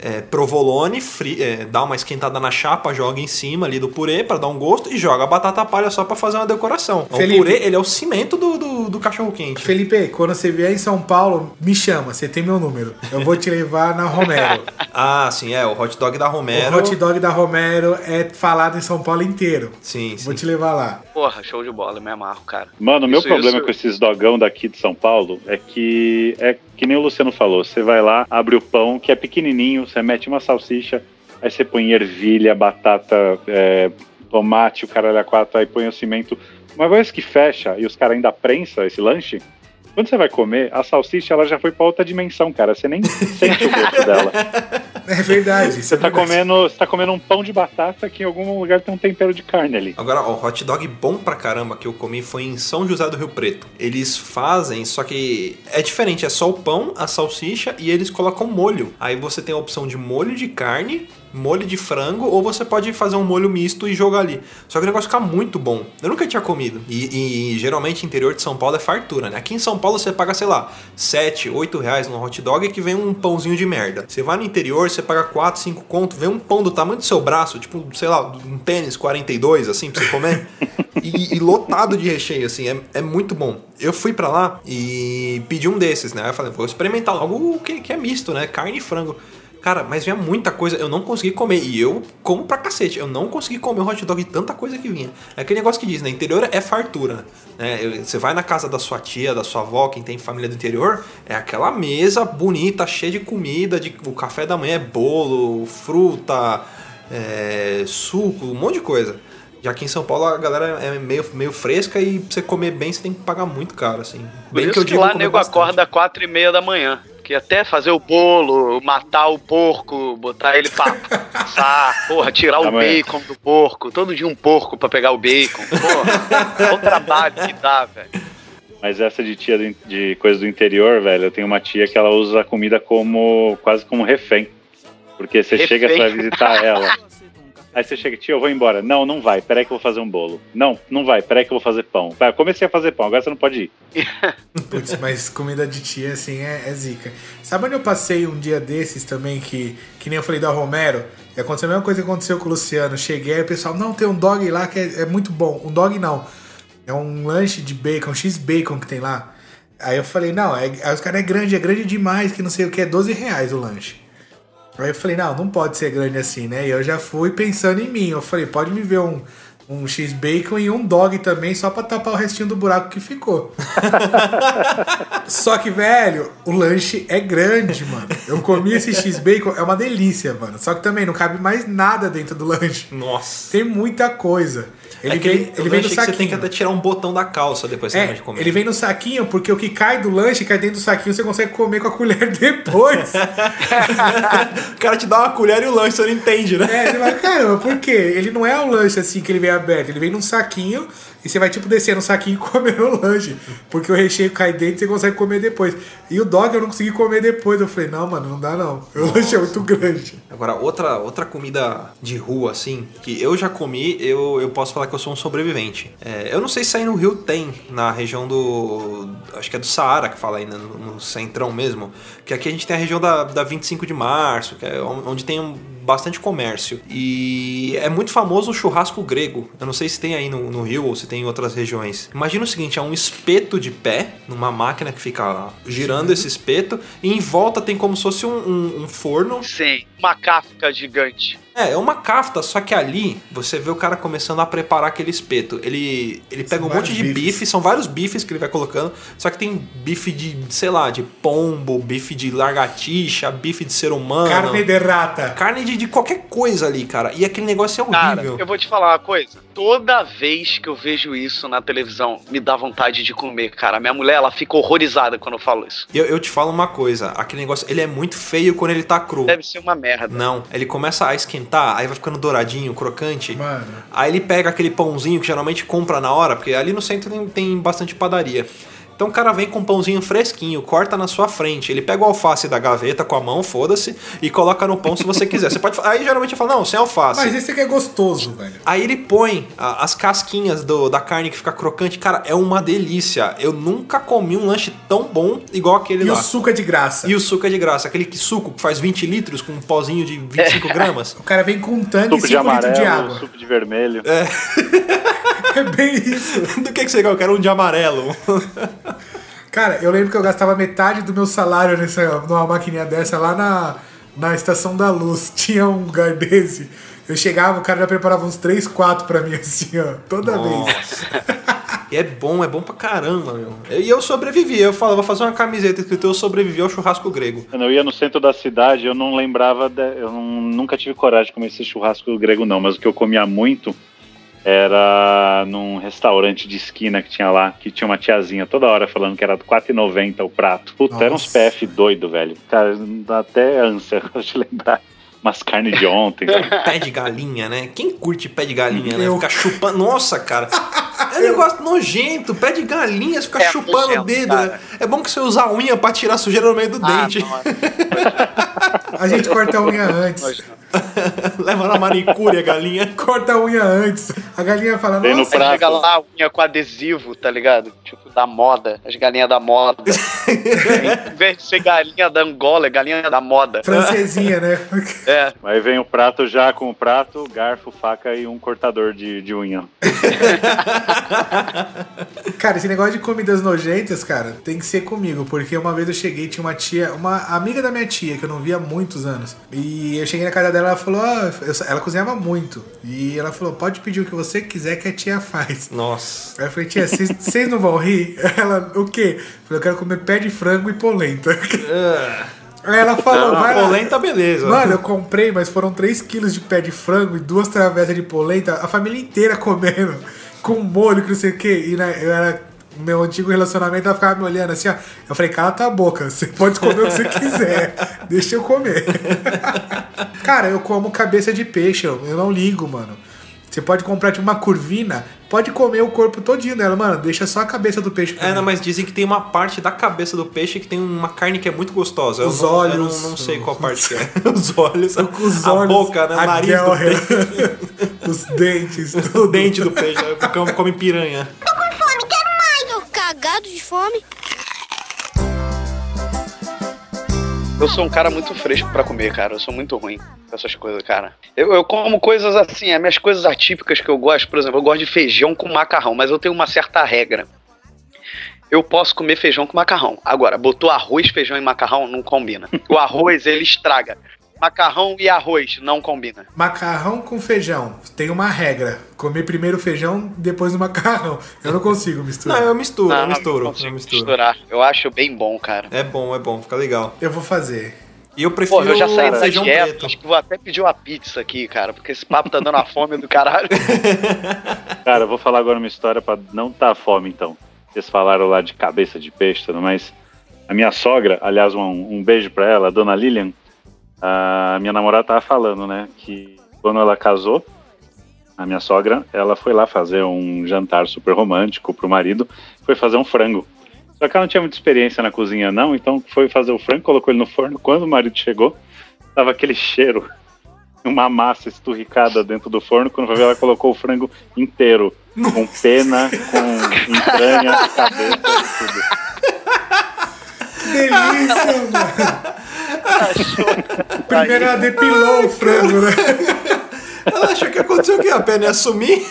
é, provolone, fri- é, dá uma esquentada na chapa, joga em cima ali do purê pra dar um gosto e joga a batata palha só pra fazer uma decoração. Felipe. O purê, ele é o cimento do, do, do cachorro quente. Felipe, quando você vier em São Paulo, me chama, você tem meu número. Eu vou te levar na Romero. Ah, sim, é, o hot dog da Romero. O hot dog da Romero é falado em São Paulo inteiro. Sim, Vou sim. te levar lá. Porra, show de bola, me amarro, cara. Mano, o meu problema isso. com esses dogão daqui de São Paulo é que é que nem o Luciano falou. Você vai lá, abre o pão, que é pequenininho, você mete uma salsicha, aí você põe ervilha, batata, é, tomate, o caralho a quatro, aí põe o cimento. Uma vez que fecha e os caras ainda prensa esse lanche, quando você vai comer, a salsicha ela já foi pra outra dimensão, cara. Você nem sente o gosto dela. É verdade. Você tá comendo, você tá comendo um pão de batata que em algum lugar tem um tempero de carne ali. Agora, ó, o hot dog bom pra caramba que eu comi foi em São José do Rio Preto. Eles fazem, só que é diferente, é só o pão, a salsicha e eles colocam molho. Aí você tem a opção de molho de carne, molho de frango, ou você pode fazer um molho misto e jogar ali. Só que o negócio fica muito bom. Eu nunca tinha comido. E, e geralmente interior de São Paulo é fartura, né? Aqui em São Paulo você paga, sei lá, 7, 8 reais no hot dog que vem um pãozinho de merda. Você vai no interior, você paga 4, 5 conto, vem um pão do tamanho do seu braço, tipo, sei lá, um pênis 42, assim, pra você comer. e, e lotado de recheio, assim, é, é muito bom. Eu fui pra lá e pedi um desses, né? Eu falei, vou experimentar logo o que, que é misto, né? Carne e frango. Cara, mas vinha muita coisa, eu não consegui comer. E eu como pra cacete. Eu não consegui comer um hot dog de tanta coisa que vinha. É aquele negócio que diz, né? Interior é fartura. Né? Eu- Você vai na casa da sua tia, da sua avó, quem tem família do interior, é aquela mesa bonita, cheia de comida. De, o café da manhã é bolo, fruta, é, suco, um monte de coisa. Já que em São Paulo a galera é meio, meio fresca e pra você comer bem você tem que pagar muito caro, assim. Por Bem isso que, lá nego acorda às quatro e meia da manhã. Porque até fazer o bolo, matar o porco, botar ele pra assar, porra, tirar o Amanhã. bacon do porco, todo dia um porco pra pegar o bacon. Porra, o trabalho que dá, velho. Mas essa de tia do de coisa do interior, velho, eu tenho uma tia que ela usa a comida como quase como refém. Porque você Refém. chega, vai visitar ela. Aí você chega, tia, eu vou embora. Não, não vai, peraí que eu vou fazer um bolo. Não, não vai, peraí que eu vou fazer pão. Vai, eu comecei a fazer pão, agora você não pode ir. Putz, mas comida de tia, assim, é, é zica. Sabe onde eu passei um dia desses também, que, que nem eu falei da Romero? E aconteceu a mesma coisa que aconteceu com o Luciano. Cheguei e o pessoal, não, tem um dog lá que é, é muito bom. Um dog não. É um lanche de bacon, X-bacon que tem lá. Aí eu falei, não, é, aí os caras é grande, é grande demais, que não sei o que, é 12 reais o lanche. Aí eu falei, não, não pode ser grande assim, né? E eu já fui pensando em mim. Eu falei, pode me ver um, um X-Bacon e um dog também, só pra tapar o restinho do buraco que ficou. só que, velho, o lanche é grande, mano. Eu comi esse X-Bacon, é uma delícia, mano. Só que também não cabe mais nada dentro do lanche. Nossa. Tem muita coisa. Ele é vem, aquele, ele vem no que você tem que saquinho. até tirar um botão da calça depois que você É, de comer. ele vem no saquinho, porque o que cai do lanche cai dentro do saquinho, você consegue comer com a colher depois. o cara te dá uma colher e o lanche, você não entende, né? É, você vai, caramba, por quê? Ele não é um lanche assim que ele vem aberto, ele vem num saquinho e você vai tipo descer no saquinho e comer o lanche. Porque o recheio cai dentro e você consegue comer depois. E o dog eu não consegui comer depois. Eu falei, não, mano, não dá não. O lanche é muito grande. Agora, outra, outra comida de rua, assim, que eu já comi, eu, eu posso falar que eu sou um sobrevivente. É, eu não sei se aí no Rio tem, na região do. Acho que é do Saara que fala aí, né, no, no centrão mesmo. Que aqui a gente tem a região da, da 25 de março, que é onde tem um, bastante comércio. E é muito famoso o churrasco grego. Eu não sei se tem aí no, no Rio ou se tem em outras regiões. Imagina o seguinte: é um espeto de pé, numa máquina que fica girando esse espeto, e em volta tem como se fosse um, um- um forno Sim, uma kafka gigante. É, é uma kafta, só que ali você vê o cara começando a preparar aquele espeto. Ele, ele pega São um monte de bifes. bife, são vários bifes que ele vai colocando, só que tem bife de, sei lá, de pombo, bife de largatixa, bife de ser humano. Carne de rata. Carne de, de qualquer coisa ali, cara. E aquele negócio é Cara, horrível. eu vou te falar uma coisa. Toda vez que eu vejo isso na televisão, me dá vontade de comer, cara. Minha mulher, ela fica horrorizada quando eu falo isso. Eu, eu te falo uma coisa, aquele negócio, ele é muito feio quando ele tá cru. Deve ser uma merda. Não, ele começa a esquentar, aí vai ficando douradinho, crocante. Mano. Aí ele pega aquele pãozinho que geralmente compra na hora, porque ali no centro tem, tem bastante padaria. Então o cara vem com um pãozinho fresquinho, corta na sua frente. Ele pega o alface da gaveta com a mão, foda-se, e coloca no pão se você quiser. Você pode. Aí geralmente eu falo, não, sem alface. Mas esse aqui é gostoso, velho. Aí ele põe a- as casquinhas do- da carne que fica crocante. Cara, é uma delícia. Eu nunca comi um lanche tão bom igual aquele E lá. o suco é de graça. E o suco é de graça. Aquele que suco que faz 20 litros com um pozinho de 25 gramas. O cara vem com um tanque e Suco de 5 litros de amarelo, água. suco de vermelho. É bem isso. Do que, que você quer? Eu quero um de amarelo. Cara, eu lembro que eu gastava metade do meu salário nessa, numa maquininha dessa lá na, na Estação da Luz. Tinha um lugar desse. Eu chegava, o cara já preparava uns 3, 4 pra mim, assim, ó. Toda vez. E é bom, é bom pra caramba, meu. E eu sobrevivi. Eu falo, vou fazer uma camiseta escrito Eu sobrevivi ao churrasco grego. Quando eu ia no centro da cidade, eu não lembrava, de- eu não- nunca tive coragem de comer esse churrasco grego não, mas o que eu comia muito era num restaurante de esquina que tinha lá, que tinha uma tiazinha toda hora falando que era R$4,90 o prato. Puta, era uns Nossa. PF doido, velho. Cara, dá até ânsia de lembrar. Umas carnes de ontem. Pé de galinha, né? Quem curte pé de galinha, né? Ficar chupando. Nossa, cara. É um negócio nojento. Pé de galinha, você fica É chupando o dedo. cara. né? É bom que você usa a unha pra tirar a sujeira no meio do Ah, dente. nossa. A gente corta a unha antes. Leva na manicure a galinha. Corta a unha antes. A galinha fala, Vem no nossa, Aí prato. chega lá a unha com adesivo, tá ligado? Tipo, da moda. As galinhas da moda. em vez de ser galinha da Angola, é galinha da moda. francesinha, né? É. Aí vem o prato já com o prato, garfo, faca e um cortador de, de unha. Cara, esse negócio de comidas nojentas, cara, tem que ser comigo, porque uma vez eu cheguei, tinha uma tia, uma amiga da minha tia, que eu não via há muitos anos. E eu cheguei na casa dela, ela falou, eu- ela cozinhava muito. E ela falou, pode pedir o que você quiser que a tia faz. Nossa. Aí eu falei, tia, vocês- não vão rir? Ela, o quê? Eu falei, eu quero comer pé de frango e polenta. Aí ela falou, vai lá. Polenta, beleza. Mano, eu comprei, mas foram 3 quilos de pé de frango e duas travessas de polenta, a família inteira comendo, com molho, que não sei o quê. E né, eu era. Meu antigo relacionamento, ela ficava me olhando assim, ó. Eu falei, cala tua boca, você pode comer o que você quiser, deixa eu comer. Cara, eu como cabeça de peixe, eu eu não ligo, mano. Você pode comprar tipo uma curvina, pode comer o corpo todinho dela, mano. Deixa só a cabeça do peixe. É, não, mas dizem que tem uma parte da cabeça do peixe que tem uma carne que é muito gostosa. Eu Os não, olhos, Eu não, não sei qual parte que é. Os olhos, Os a olhos, boca, né? O a nariz do peixe. os dentes, O tudo. dente do peixe. O come piranha. Fome, quero mais. Cagado de fome. Eu sou um cara muito fresco pra comer, cara. Eu sou muito ruim com essas coisas, cara. Eu, eu como coisas assim, as minhas coisas atípicas que eu gosto, por exemplo, eu gosto de feijão com macarrão, mas eu tenho uma certa regra. Eu posso comer feijão com macarrão. Agora, botou arroz, feijão e macarrão, não combina. O arroz, ele estraga. Macarrão e arroz não combina. Macarrão com feijão. Tem uma regra. Comer primeiro o feijão, depois o macarrão. Eu não consigo misturar. Não, eu misturo, eu não, misturo. não Eu misturo. misturar. Eu acho bem bom, cara. É bom, é bom, fica legal. Eu vou fazer. E eu prefiro Pô, eu já saí da dieta, preto. acho que vou até pedir uma pizza aqui, cara, porque esse papo tá dando a fome do caralho. Cara, eu vou falar agora uma história pra não tá fome, então. Vocês falaram lá de cabeça de peixe, e tudo mais. A minha sogra, aliás, um, um beijo pra ela, a dona Lilian, a minha namorada tava falando, né, que quando ela casou, a minha sogra, ela foi lá fazer um jantar super romântico pro marido, foi fazer um frango. Só que ela não tinha muita experiência na cozinha, não, então foi fazer o frango, colocou ele no forno. Quando o marido chegou, tava aquele cheiro, uma massa esturricada dentro do forno. Quando foi ver, ela colocou o frango inteiro, com pena, com entranha, cabeça e tudo. Que delícia, mano. Primeiro ela depilou o frango, né? Ela achou que aconteceu o quê? A pena ia sumir?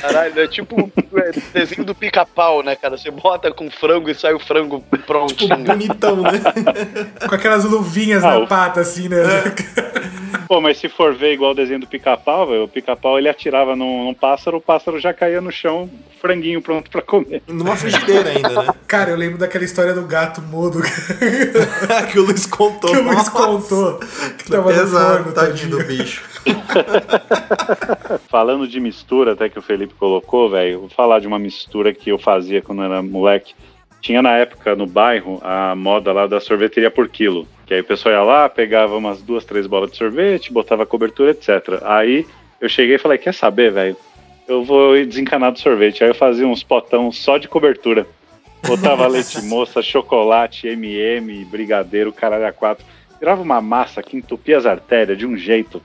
Caralho, é tipo é, desenho do pica-pau, né, cara? Você bota com frango e sai o frango prontinho. Bonitão, né? Com aquelas luvinhas Ah, na o- pata, assim, né? Pô, mas se for ver igual o desenho do pica-pau, velho, o pica-pau ele atirava num, num pássaro, o pássaro já caía no chão, franguinho pronto pra comer. Numa frigideira ainda, né? Cara, eu lembro daquela história do gato mudo que o Luiz contou. que o Luiz Nossa. contou. Que tava no Pesado, forno, tadinho do bicho. Falando de mistura, até que o Felipe colocou, velho, vou falar de uma mistura que eu fazia quando era moleque. Tinha na época no bairro a moda lá da sorveteria por quilo. Que aí o pessoal ia lá, pegava umas duas, três bolas de sorvete, botava cobertura, etc. Aí eu cheguei e falei: Quer saber, velho? Eu vou desencanar do sorvete. Aí eu fazia uns potão só de cobertura. Botava leite moça, chocolate, MM, brigadeiro, caralho a quatro. Virava uma massa que entupia as artérias de um jeito.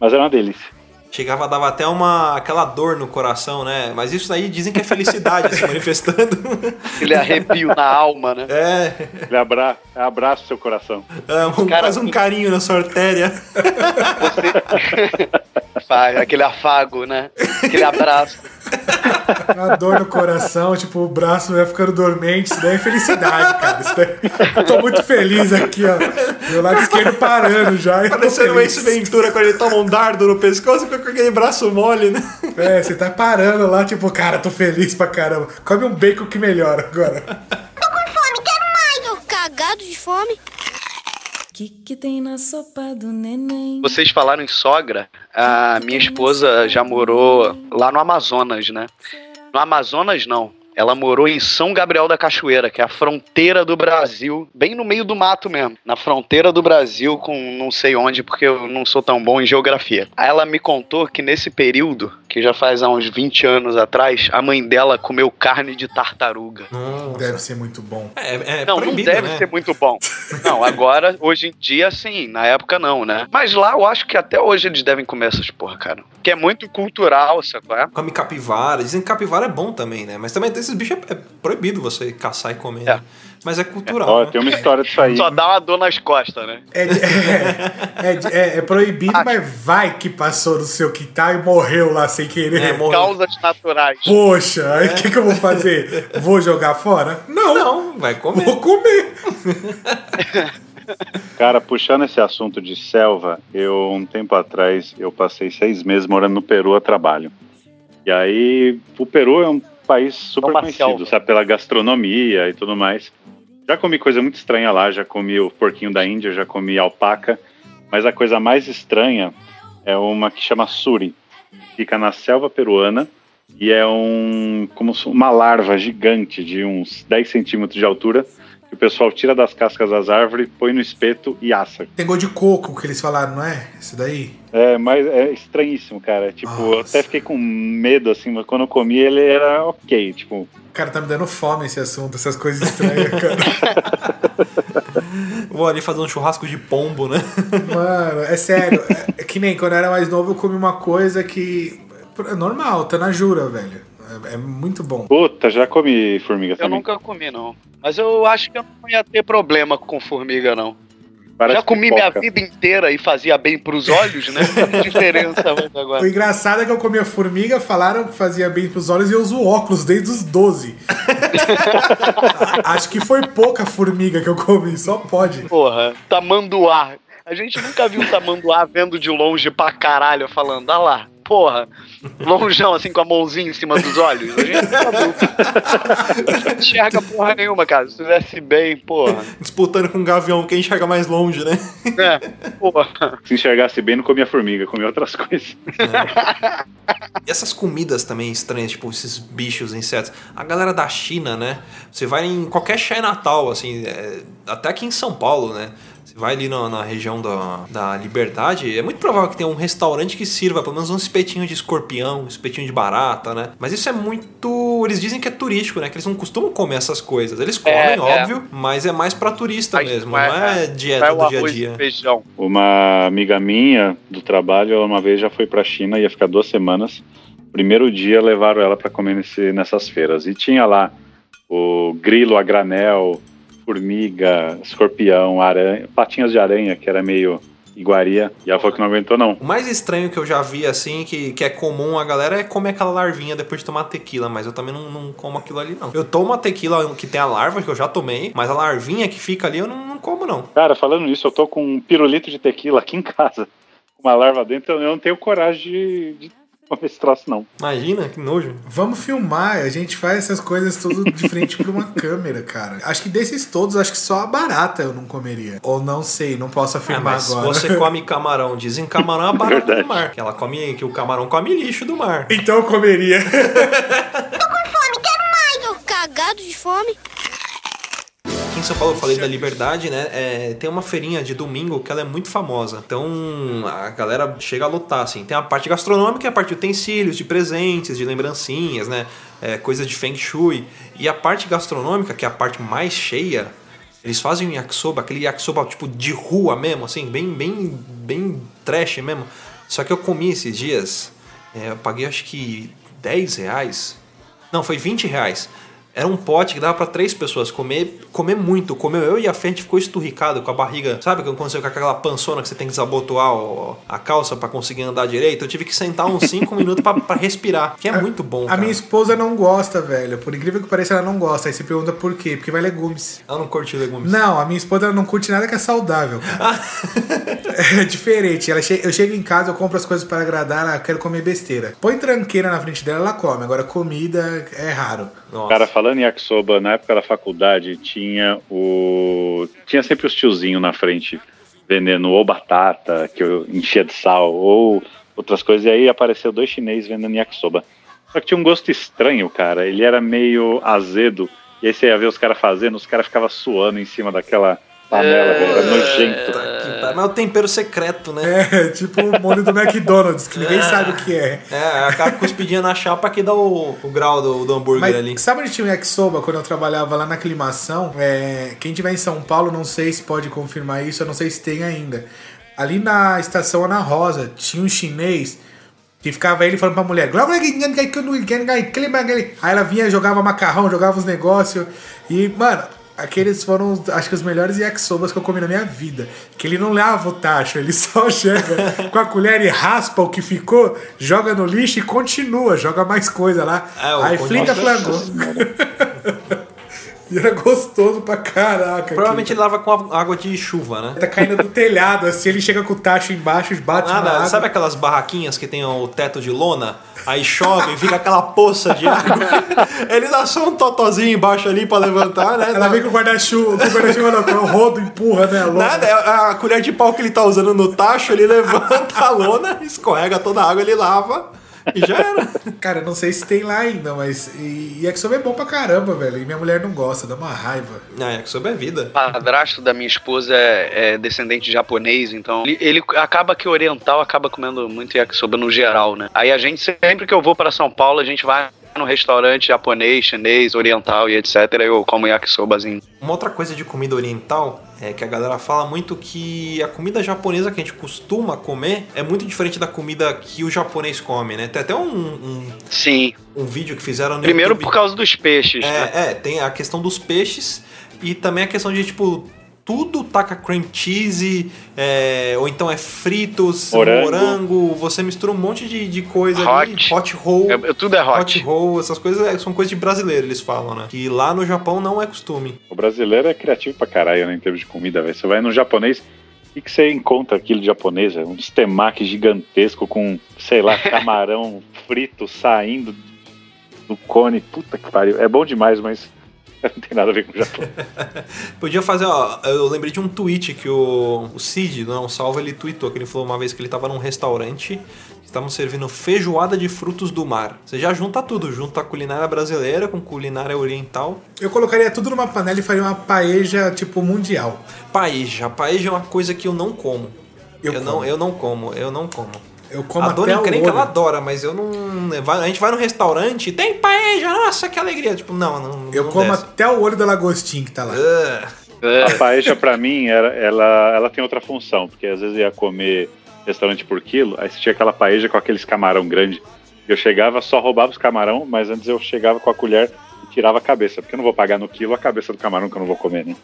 Mas era uma delícia. Chegava, dava até uma aquela dor no coração, né? Mas isso aí dizem que é felicidade se manifestando. Aquele arrepio na alma, né? É, Ele abra... abraça o seu coração. é um, Cara, faz um carinho na sua artéria. Faz aquele afago, né? Aquele abraço. Uma dor no coração, tipo, o braço vai ficando dormente. Isso daí é felicidade, cara. Isso daí... Eu tô muito feliz aqui, ó. Meu lado esquerdo parando já. tô Parecendo o feliz. Ace Ventura quando ele toma um dardo no pescoço e fica com aquele braço mole, né? É, você tá parando lá, tipo, cara, tô feliz pra caramba. Come um bacon que melhora agora. Fome, quero mais. Cagado de fome. Que que tem na sopa do neném? Vocês falaram em sogra. A minha esposa já morou lá no Amazonas, né? No Amazonas, não. Ela morou em São Gabriel da Cachoeira, que é a fronteira do Brasil, bem no meio do mato mesmo. Na fronteira do Brasil com não sei onde, porque eu não sou tão bom em geografia. Aí ela me contou que nesse período, que já faz há uns 20 anos atrás, a mãe dela comeu carne de tartaruga. Deve ser muito bom. É, é Não, não deve né? ser muito bom. Não, agora, hoje em dia, sim. Na época, não, né? Mas lá, eu acho que até hoje eles devem comer essas porra, cara. Que é muito cultural, sacou? É? Come capivara. Dizem que capivara é bom também, né? Mas também esses bichos é, é proibido você caçar e comer. É. né? Mas é cultural. Ó, né? tem uma história disso aí. Só dá uma dor nas costas, né? É, é, é- é- é proibido, mas vai que passou no seu quintal e morreu lá sem querer. É, morreu. Causas naturais. Poxa, aí o que, que eu vou fazer? Vou jogar fora? Não, Não, vai comer. vou comer. Cara, puxando esse assunto de selva, eu, um tempo atrás, eu passei seis meses morando no Peru a trabalho. E aí, o Peru é um país super conhecido, sabe, pela gastronomia e tudo mais. Já comi coisa muito estranha lá, já comi o porquinho da Índia, já comi alpaca, mas a coisa mais estranha é uma que chama suri. Fica na selva peruana e é um como uma larva gigante de uns 10 centímetros de altura que o pessoal tira das cascas das árvores, põe no espeto e assa. Tem gosto de coco que eles falaram, não é? Esse daí? É, mas é estranhíssimo, cara. Tipo, eu Nossa. até fiquei com medo, assim, mas quando eu comi ele era ok, tipo... Cara, tá me dando fome esse assunto, essas coisas estranhas, cara. Vou ali fazer um churrasco de pombo, né? Mano, é sério. É, é que nem quando eu era mais novo eu comi uma coisa que. É normal, tá na jura, velho. É, é muito bom. Puta, já comi formiga Eu também. nunca comi, não. Mas eu acho que eu não ia ter problema com formiga, não. Parece Já comi pipoca. minha vida inteira e fazia bem pros olhos, né? Que diferença ter O agora? engraçado é que eu comia formiga, falaram que fazia bem pros olhos e eu uso óculos desde os 12. Acho que foi pouca formiga que eu comi, só pode. Porra, tamanduá. A gente nunca viu um tamanduá vendo de longe pra caralho, falando, ah lá, porra. Longeão, assim, com a mãozinha em cima dos olhos. A gente viu. Não enxerga porra nenhuma, cara. Se fizesse bem, porra. Disputando com um gavião, quem enxerga mais longe, né? É, porra. Se enxergasse bem, não comia formiga, comia outras coisas. E essas comidas também estranhas, tipo esses bichos, insetos. A galera da China, né? Você vai em qualquer Natal, assim, é, até aqui em São Paulo, né? Vai ali na, na região da, da Liberdade, é muito provável que tenha um restaurante que sirva pelo menos um espetinho de escorpião, um espetinho de barata, né? Mas isso é muito. Eles dizem que é turístico, né? Que eles não costumam comer essas coisas. Eles comem, É, é. óbvio, mas é mais pra turista mesmo, vai- não é dieta Vai o do dia a dia. feijão. Uma amiga minha do trabalho, ela uma vez já foi pra China, ia ficar duas semanas. Primeiro dia levaram ela pra comer nesse, nessas feiras. E tinha lá o grilo a granel, formiga, escorpião, aranha, patinhas de aranha, que era meio iguaria. E ela falou que não aguentou, não. O mais estranho que eu já vi, assim, que, que é comum a galera é comer aquela larvinha depois de tomar tequila, mas eu também não, não como aquilo ali, não. Eu tomo a tequila que tem a larva, que eu já tomei, mas a larvinha que fica ali eu não, não como, não. Cara, falando nisso, eu tô com um pirulito de tequila aqui em casa. uma larva dentro, eu não tenho coragem de, de comer esse troço, não. Imagina, que nojo. Vamos filmar, a gente faz essas coisas tudo de frente pra uma câmera, cara. Acho que desses todos, acho que só a barata eu não comeria. Ou não sei, não posso É, afirmar mas agora. você come camarão, dizem que camarão é a barata Verdade. do mar. Que ela come, que o camarão come lixo do mar. Então eu comeria. Fome, quero mais. Tô cagado de fome. Aqui em São Paulo eu falei da Liberdade, né? É, tem uma feirinha de domingo que ela é muito famosa. Então a galera chega a lotar, assim. Tem a parte gastronômica a parte de utensílios, de presentes, de lembrancinhas, né? É, coisas de Feng Shui. E a parte gastronômica, que é a parte mais cheia, eles fazem um yakisoba, aquele yakisoba tipo de rua mesmo, assim, bem, bem, bem trash mesmo. Só que eu comi esses dias, é, eu paguei acho que 10 reais. Não, foi 20 reais. Era um pote que dava pra três pessoas comer, comer muito. Comeu eu e a Fê, a gente ficou esturricado com a barriga. Sabe quando você fica com aquela pançona que você tem que desabotoar o- a calça pra conseguir andar direito? Eu tive que sentar uns 5 minutos pra, pra respirar. Que é muito bom, A cara. minha esposa não gosta, velho. Por incrível que pareça, ela não gosta. Aí você pergunta por quê? Porque vai legumes. Ela não curte legumes. Não, a minha esposa não curte nada que é saudável. cara. é diferente. Ela che- Eu chego em casa, eu compro as coisas para agradar, ela quer comer besteira. Põe tranqueira na frente dela, ela come. Agora, comida é raro. Nossa. Cara, falando em yakisoba, na época da faculdade tinha o. Tinha sempre os tiozinhos na frente vendendo ou batata, que eu enchia de sal, ou outras coisas, e aí apareceu dois chineses vendendo yakisoba. Só que tinha um gosto estranho, cara. Ele era meio azedo. E aí você ia ver os caras fazendo, os caras ficavam suando em cima daquela panela, velho. Era nojento. Tá. Mas é o tempero secreto, né? É, tipo o molho do McDonald's, que ninguém sabe o que é. É, aquela cuspidinha na chapa que dá o, o grau do, do hambúrguer Mas ali. sabe onde tinha o yakisoba quando eu trabalhava lá na aclimação? É, quem tiver em São Paulo, não sei se pode confirmar isso, eu não sei se tem ainda. Ali na estação Ana Rosa, tinha um chinês que ficava ele falando pra mulher. Aí ela vinha, jogava macarrão, jogava os negócios. E, mano, aqueles foram, acho que os melhores yakisobas que eu comi na minha vida. Que ele não lava o tacho, ele só chega com a colher e raspa o que ficou, joga no lixo e continua, joga mais coisa lá. É, Aí continua- flinga flangou. E era gostoso pra caraca. Provavelmente ele lava com água de chuva, né? Tá caindo do telhado, assim, ele chega com o tacho embaixo, bate na Nada, água. sabe aquelas barraquinhas que tem o teto de lona? Aí chove e fica aquela poça de água. Ele dá só um totozinho embaixo ali pra levantar, né? Ela vem com o guarda-chuva, com o guarda-chuva não, com o rodo, empurra, né? a lona. Nada, é a colher de pau que ele tá usando no tacho, ele levanta a lona, escorrega toda a água, ele lava e já era. Cara, não sei se tem lá ainda, mas. E, e yakisoba é bom pra caramba, velho. E minha mulher não gosta, dá uma raiva. Ah, que sobre é vida. O padrasto da minha esposa é, é descendente de japonês, então ele, ele acaba que oriental acaba comendo muito yakisoba no geral, né? Aí a gente, sempre que eu vou para São Paulo, a gente vai no restaurante japonês, chinês, oriental e etc. Eu como yakisobazinho. Uma outra coisa de comida oriental é que a galera fala muito que a comida japonesa que a gente costuma comer é muito diferente da comida que o japonês come, né? Tem até um, um, Sim. um vídeo que fizeram no Primeiro YouTube. por causa dos peixes, né? É, é, tem a questão dos peixes e também a questão de, tipo, tudo taca cream cheese, é, ou então é fritos, morango. Morango. você mistura um monte de, de coisa ali. Hot. Hot roll. É, é- tudo é hot. Hot roll, essas coisas é- são coisas de brasileiro, eles falam, né? Que lá no Japão não é costume. O brasileiro é criativo pra caralho, né, em termos de comida, velho. Você vai no japonês, o que, você encontra aquilo de japonês? Um temaki gigantesco com, sei lá, camarão frito saindo do cone. Puta que pariu. É bom demais, mas não tem nada a ver com o Japão. Podia fazer, ó, eu lembrei de um tweet que o, o Cid, não, o Salvo, ele tweetou, que ele falou uma vez que ele tava num restaurante, estavam servindo feijoada de frutos do mar. Você já junta tudo, junta a culinária brasileira com culinária oriental. Eu colocaria tudo numa panela e faria uma paeja, tipo, mundial. Paeja, paeja é uma coisa que eu não como. Eu Eu, como. não, eu não como, eu não como. Eu como a dona encrenca, ela adora, mas eu não. vai- a gente vai no restaurante, tem paeja, nossa, que alegria. Tipo, não, não. Eu não como desce. até o olho da lagostim que tá lá. É. A paella, pra mim, era, ela, ela tem outra função, porque às vezes eu ia comer restaurante por quilo, aí você tinha aquela paella com aqueles camarão grande. Eu chegava, só roubava os camarão, mas antes eu chegava com a colher e tirava a cabeça, porque eu não vou pagar no quilo a cabeça do camarão que eu não vou comer, né?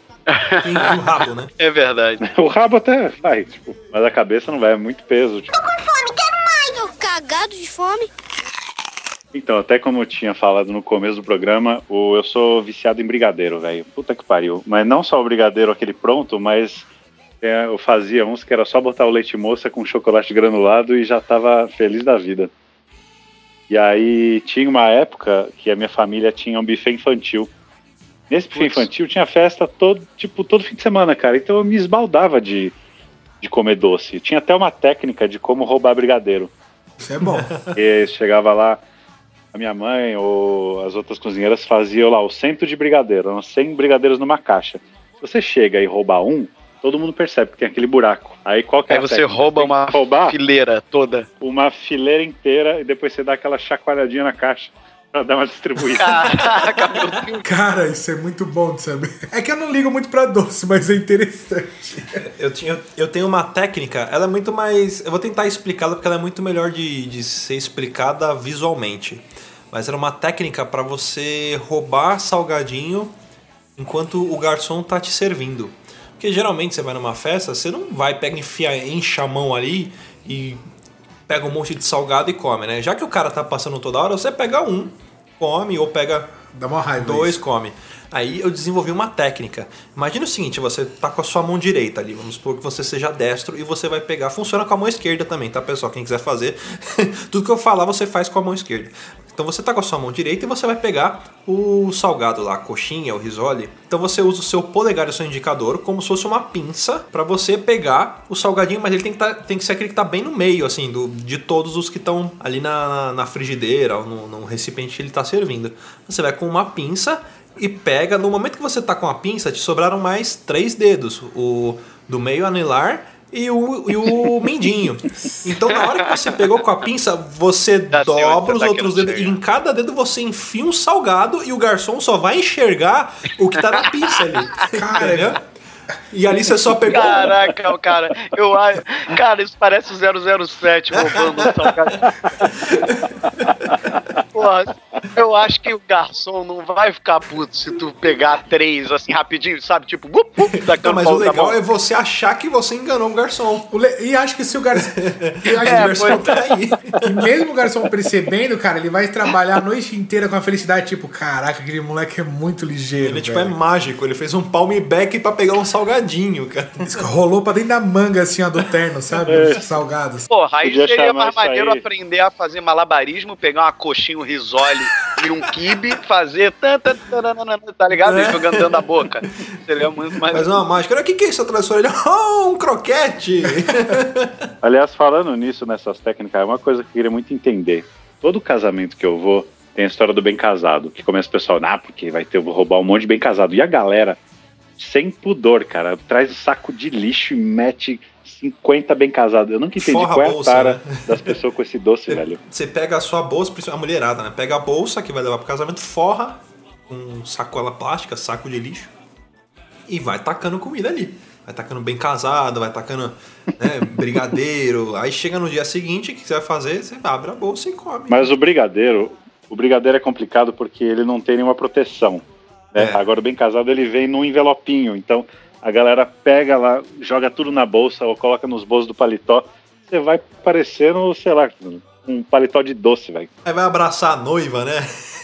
tem o rabo, né? É verdade. O rabo até vai, tipo, mas a cabeça não vai, é muito peso. Tipo. Fome, quero mais. Tô cagado de fome. Então, até como eu tinha falado no começo do programa, o, eu sou viciado em brigadeiro, velho. Puta que pariu. Mas não só o brigadeiro aquele pronto, mas É, Eu fazia uns que era só botar o leite moça com chocolate granulado e já tava feliz da vida. E aí tinha uma época que a minha família tinha um buffet infantil. Nesse buffet Putz. infantil tinha festa todo, tipo, todo fim de semana, cara. Então eu me esbaldava de, de comer doce. Tinha até uma técnica de como roubar brigadeiro. Isso é bom. E chegava lá, a minha mãe ou as outras cozinheiras faziam lá o cento de brigadeiro, eram 100 brigadeiros numa caixa. Se você chega e rouba um, todo mundo percebe que tem aquele buraco. Aí qual que é Aí a você técnica? rouba que uma roubar fileira toda. uma fileira inteira e depois você dá aquela chacoalhadinha na caixa pra dar uma distribuída. Caraca. Cara, isso é muito bom de saber. É que eu não ligo muito pra doce, mas é interessante. Eu, tinha, eu tenho uma técnica, ela é muito mais. Eu vou tentar explicá-la porque ela é muito melhor de, de ser explicada visualmente. Mas era uma técnica para você roubar salgadinho enquanto o garçom tá te servindo. Porque geralmente você vai numa festa, você não vai, pega, enfia, enche a mão ali e pega um monte de salgado e come, né? Já que o cara tá passando toda hora, você pega um, come, ou pega Dá uma raiva. Dois isso. come. Aí eu desenvolvi uma técnica. Imagina o seguinte, você tá com a sua mão direita ali, vamos supor que você seja destro e você vai pegar, funciona com a mão esquerda também, tá pessoal? Quem quiser fazer, tudo que eu falar você faz com a mão esquerda. Então você tá com a sua mão direita e você vai pegar o salgado lá, a coxinha, o risole. Então você usa o seu polegar e o seu indicador como se fosse uma pinça para você pegar o salgadinho, mas ele tem que, tá, tem que ser aquele que tá bem no meio, assim, do, de todos os que estão ali na, na frigideira ou no, no recipiente que ele tá servindo. Você vai com uma pinça e pega. No momento que você tá com a pinça, te sobraram mais três dedos: o do meio anelar e o, e o mindinho. Então, na hora que você pegou com a pinça, você dobra os tá outros dedos. E em cada dedo você enfia um salgado e o garçom só vai enxergar o que tá na pinça ali. Cara, Entendeu? E ali você só pegou. um. Caraca, cara, eu acho. Cara, isso parece o 007 roubando um salgado. Porra, eu acho que o garçom não vai ficar puto se tu pegar três assim rapidinho, sabe? Tipo, bup, bup, Não, tacando mas o legal é você achar que você enganou o garçom. O le- E acho que se o garçom. E acho O que o garçom tá aí. E mesmo o garçom percebendo, cara, ele vai trabalhar a noite inteira com a felicidade, tipo, caraca, aquele moleque é muito ligeiro. Ele tipo, é mágico, ele fez um palm back pra pegar um salgadinho, cara. Rolou pra dentro da manga, assim, ó, do terno, sabe? Os salgados. Porra, aí Podia seria mais maneiro aprender a fazer malabarismo, pegar uma coxinha, risole e um kibe, fazer tan, tan, taranana, tá ligado? É. Jogando dentro da boca. Seria muito mais. Faz uma mágica. O que, que é isso atrás da orelha? Oh, um croquete! Aliás, falando nisso, nessas técnicas, é uma coisa que eu queria muito entender. Todo casamento que eu vou tem a história do bem casado, que começa o pessoal, ah, porque vai ter, eu vou roubar um monte de bem casado. E a galera, sem pudor, cara, traz o saco de lixo e mete 50 bem casados. Eu nunca entendi Forra qual é a bolsa, tara né? das pessoas com esse doce, velho. Você pega a sua bolsa, principalmente a mulherada, né? Pega a bolsa que vai levar pro casamento, forra com sacola plástica, saco de lixo, e vai tacando comida ali. Vai tacando bem casado, vai tacando né, brigadeiro. Aí chega no dia seguinte, o que você vai fazer? Você abre a bolsa e come. Mas o brigadeiro, o brigadeiro é complicado porque ele não tem nenhuma proteção. né? É. Agora o bem casado ele vem num envelopinho, então a galera pega lá, joga tudo na bolsa ou coloca nos bolsos do paletó. Você vai parecendo, sei lá, um paletó de doce, velho. Aí vai abraçar a noiva, né?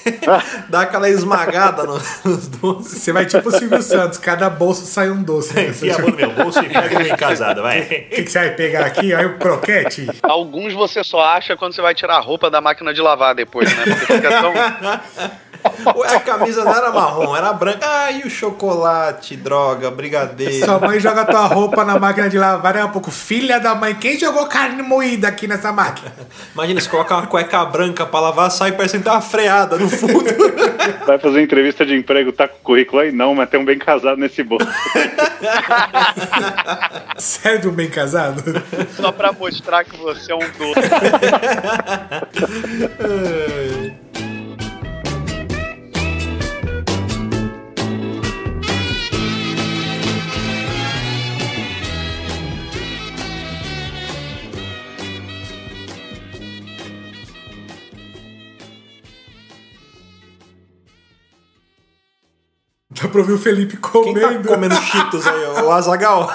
Dá aquela esmagada no- nos doces. Você vai tipo o Silvio Santos, cada bolso sai um doce. né? Enfia a mão no meu bolso e pega o bem casado, vai. O que, que você vai pegar aqui? Aí o croquete? Alguns você só acha quando você vai tirar a roupa da máquina de lavar depois, né? Porque fica tão. Ué, a camisa não era marrom, era branca. Ai, o chocolate, droga, brigadeiro. Sua mãe joga tua roupa na máquina de lavar, é um pouco filha da mãe. Quem jogou carne moída aqui nessa máquina? Imagina, você coloca uma cueca branca pra lavar, sai parecendo que tem uma freada no fundo. Vai fazer entrevista de emprego, tá com o currículo aí? Não, mas tem um bem casado nesse bolso. Sério, um bem casado? Só pra mostrar que você é um doce. Dá pra ouvir o Felipe Quem tá comendo. comendo cheetos aí, ó? o Azagal?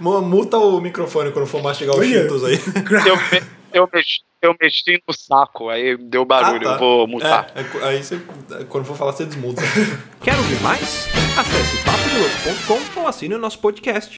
Multa o microfone quando for mastigar os cheetos aí. Eu, me- eu, mexi, eu mexi no saco, aí deu barulho, Ah, tá. eu vou mutar. É, é, aí você, quando for falar, você desmuta. Quer ouvir mais? Acesse papodelouco.com ou assine o nosso podcast.